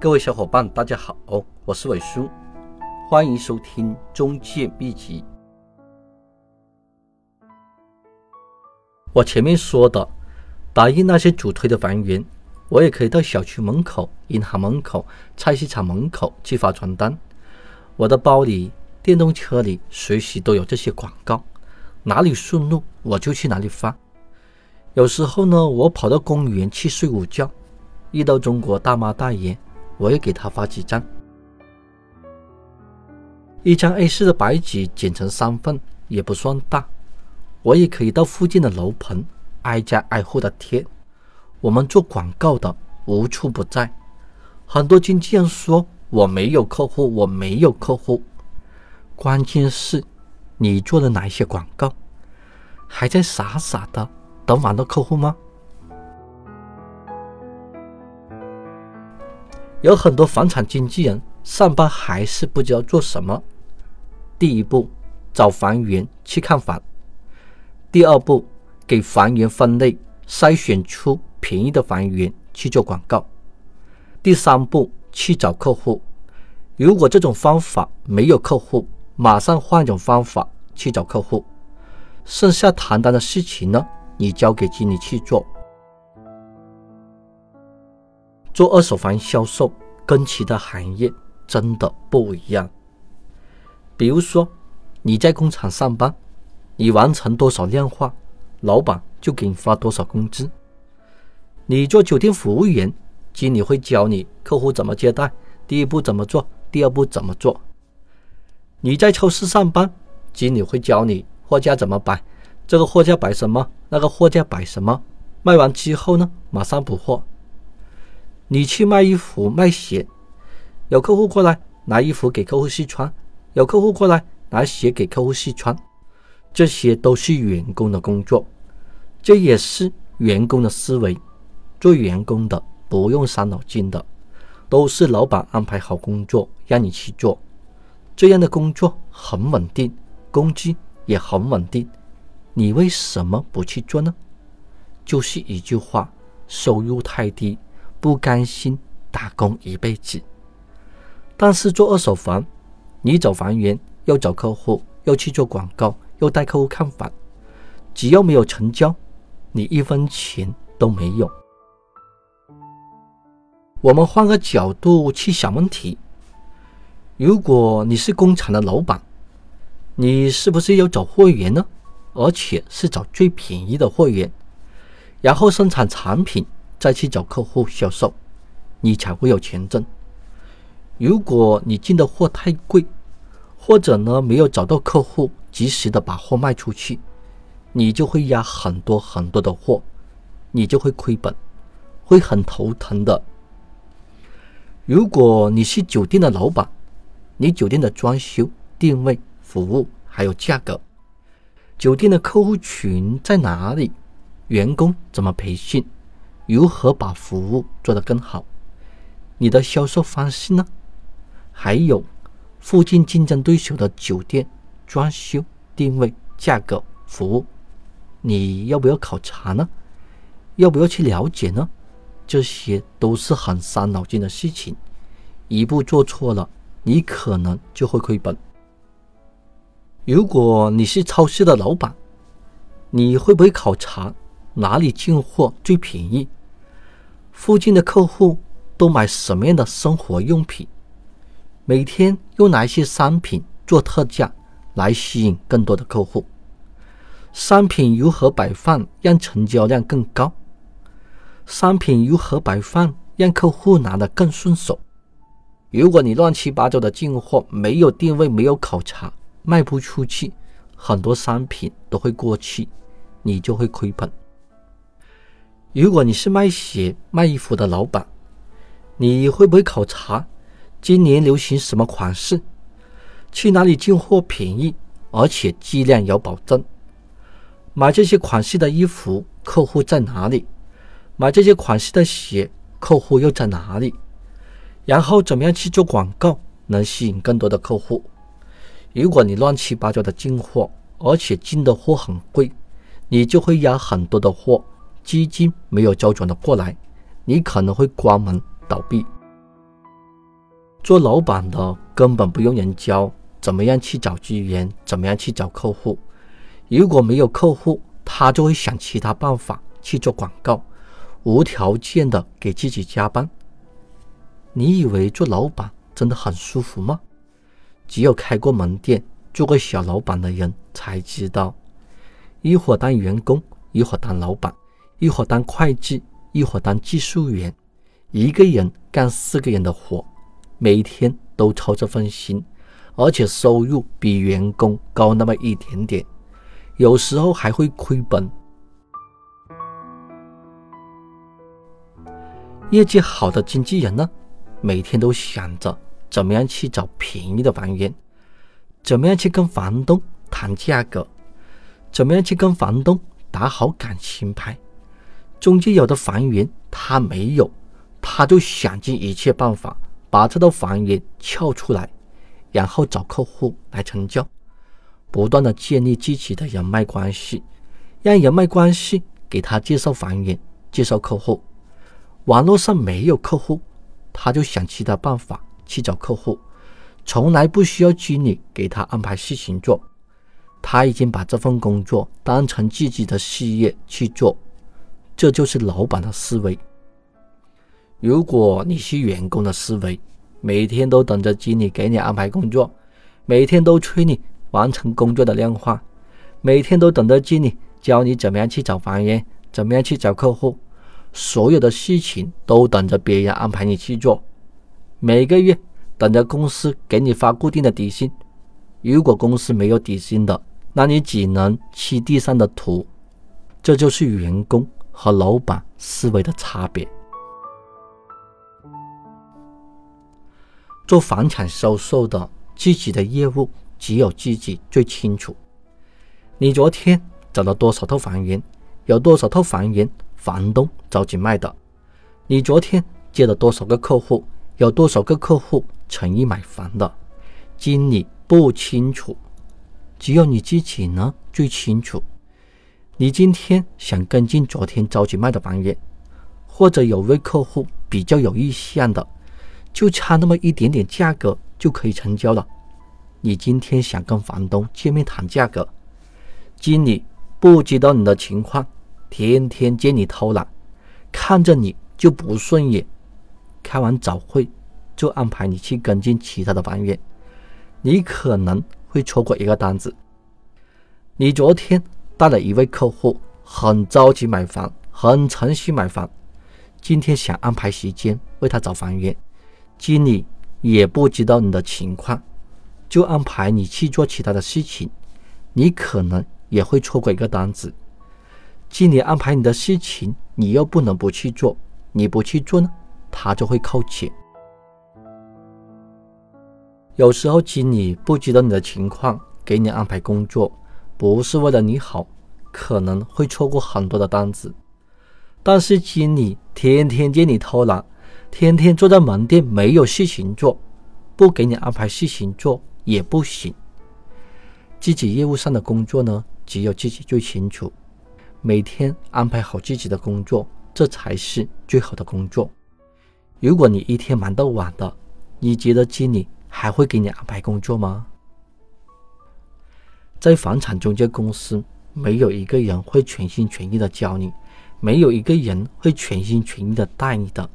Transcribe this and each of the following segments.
各位小伙伴，大家好，我是伟叔，欢迎收听中介秘籍。我前面说的，打印那些主推的房源，我也可以到小区门口、银行门口、菜市场门口去发传单。我的包里、电动车里随时都有这些广告，哪里顺路我就去哪里发。有时候呢，我跑到公园去睡午觉，遇到中国大妈大爷。我也给他发几张，一张 A4 的白纸剪成三份也不算大，我也可以到附近的楼盘挨家挨户的贴。我们做广告的无处不在，很多经纪人说我没有客户，我没有客户，关键是，你做了哪些广告，还在傻傻的等网络客户吗？有很多房产经纪人上班还是不知道做什么。第一步，找房源去看房；第二步，给房源分类，筛选出便宜的房源去做广告；第三步，去找客户。如果这种方法没有客户，马上换一种方法去找客户。剩下谈单的事情呢，你交给经理去做。做二手房销售跟其他行业真的不一样。比如说，你在工厂上班，你完成多少量化，老板就给你发多少工资。你做酒店服务员，经理会教你客户怎么接待，第一步怎么做，第二步怎么做。你在超市上班，经理会教你货架怎么摆，这个货架摆什么，那个货架摆什么，卖完之后呢，马上补货。你去卖衣服、卖鞋，有客户过来拿衣服给客户试穿，有客户过来拿鞋给客户试穿，这些都是员工的工作，这也是员工的思维。做员工的不用伤脑筋的，都是老板安排好工作让你去做，这样的工作很稳定，工资也很稳定，你为什么不去做呢？就是一句话，收入太低。不甘心打工一辈子，但是做二手房，你找房源，又找客户，又去做广告，又带客户看房，只要没有成交，你一分钱都没有。我们换个角度去想问题：如果你是工厂的老板，你是不是要找货源呢？而且是找最便宜的货源，然后生产产品。再去找客户销售，你才会有钱挣。如果你进的货太贵，或者呢没有找到客户及时的把货卖出去，你就会压很多很多的货，你就会亏本，会很头疼的。如果你是酒店的老板，你酒店的装修、定位、服务还有价格，酒店的客户群在哪里？员工怎么培训？如何把服务做得更好？你的销售方式呢？还有附近竞争对手的酒店装修、定位、价格、服务，你要不要考察呢？要不要去了解呢？这些都是很伤脑筋的事情，一步做错了，你可能就会亏本。如果你是超市的老板，你会不会考察哪里进货最便宜？附近的客户都买什么样的生活用品？每天用哪些商品做特价来吸引更多的客户？商品如何摆放让成交量更高？商品如何摆放让客户拿得更顺手？如果你乱七八糟的进货，没有定位，没有考察，卖不出去，很多商品都会过期，你就会亏本。如果你是卖鞋、卖衣服的老板，你会不会考察今年流行什么款式？去哪里进货便宜，而且质量有保证？买这些款式的衣服，客户在哪里？买这些款式的鞋，客户又在哪里？然后怎么样去做广告，能吸引更多的客户？如果你乱七八糟的进货，而且进的货很贵，你就会压很多的货。资金没有周转的过来，你可能会关门倒闭。做老板的根本不用人教怎么样去找资源，怎么样去找客户。如果没有客户，他就会想其他办法去做广告，无条件的给自己加班。你以为做老板真的很舒服吗？只有开过门店、做过小老板的人才知道，一会儿当员工，一会儿当老板，一会儿当会计，一会儿当技术员，一个人干四个人的活，每天都操这份心，而且收入比员工高那么一点点，有时候还会亏本。业绩好的经纪人呢？每天都想着怎么样去找便宜的房源，怎么样去跟房东谈价格，怎么样去跟房东打好感情牌。中介有的房源他没有，他就想尽一切办法把这套房源撬出来，然后找客户来成交，不断的建立自己的人脉关系，让人脉关系给他介绍房源、介绍客户。网络上没有客户。他就想其他办法去找客户，从来不需要经理给他安排事情做。他已经把这份工作当成自己的事业去做，这就是老板的思维。如果你是员工的思维，每天都等着经理给你安排工作，每天都催你完成工作的量化，每天都等着经理教你怎么样去找房源，怎么样去找客户。所有的事情都等着别人安排你去做，每个月等着公司给你发固定的底薪。如果公司没有底薪的，那你只能吃地上的土。这就是员工和老板思维的差别。做房产销售的，自己的业务只有自己最清楚。你昨天找了多少套房源？有多少套房源？房东着急卖的，你昨天接了多少个客户？有多少个客户诚意买房的？经理不清楚，只有你自己呢最清楚。你今天想跟进昨天着急卖的房源，或者有位客户比较有意向的，就差那么一点点价格就可以成交了。你今天想跟房东见面谈价格，经理不知道你的情况。天天见你偷懒，看着你就不顺眼。开完早会就安排你去跟进其他的房源，你可能会错过一个单子。你昨天带了一位客户，很着急买房，很诚心买房，今天想安排时间为他找房源，经理也不知道你的情况，就安排你去做其他的事情，你可能也会错过一个单子。经理安排你的事情，你又不能不去做。你不去做呢，他就会扣钱。有时候经理不知道你的情况，给你安排工作，不是为了你好，可能会错过很多的单子。但是经理天天见你偷懒，天天坐在门店没有事情做，不给你安排事情做也不行。自己业务上的工作呢，只有自己最清楚。每天安排好自己的工作，这才是最好的工作。如果你一天忙到晚的，你觉得经理还会给你安排工作吗？在房产中介公司，没有一个人会全心全意的教你，没有一个人会全心全意的带你的。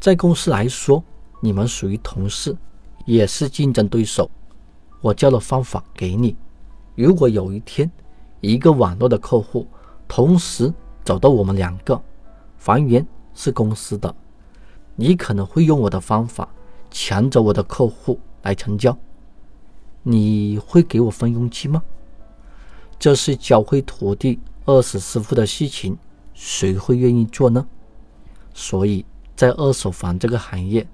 在公司来说，你们属于同事，也是竞争对手。我教了方法给你，如果有一天一个网络的客户，同时找到我们两个，房源是公司的，你可能会用我的方法抢走我的客户来成交，你会给我分佣金吗？这是教会徒弟饿死师傅的事情，谁会愿意做呢？所以在二手房这个行业，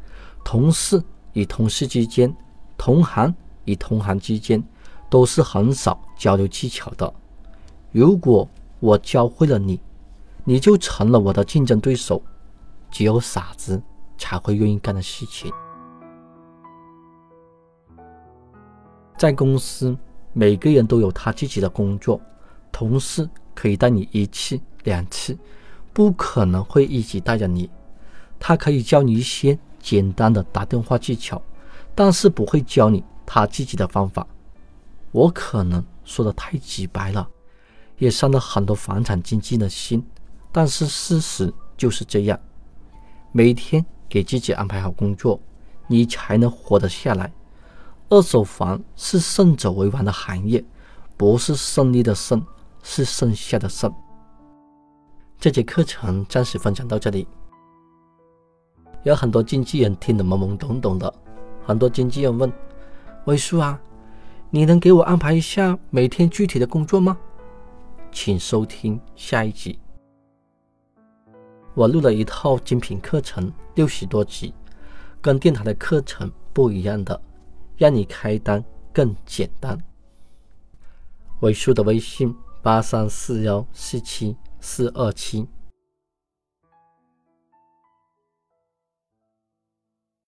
同事与同事之间，同行与同行之间，都是很少交流技巧的。如果我教会了你，你就成了我的竞争对手。只有傻子才会愿意干的事情。在公司，每个人都有他自己的工作，同事可以带你一次两次，不可能会一直带着你。他可以教你一些简单的打电话技巧，但是不会教你他自己的方法。我可能说的太直白了，也伤了很多房产经纪的心，但是事实就是这样。每天给自己安排好工作，你才能活得下来。二手房是胜者为王的行业，不是胜利的胜，是剩下的剩。这节课程暂时分享到这里。有很多经纪人听得懵懵懂懂的，很多经纪人问：“魏叔啊，你能给我安排一下每天具体的工作吗？”请收听下一集。我录了一套精品课程，六十多集，跟电台的课程不一样的，让你开单更简单。尾数的微信八三四幺四七四二七。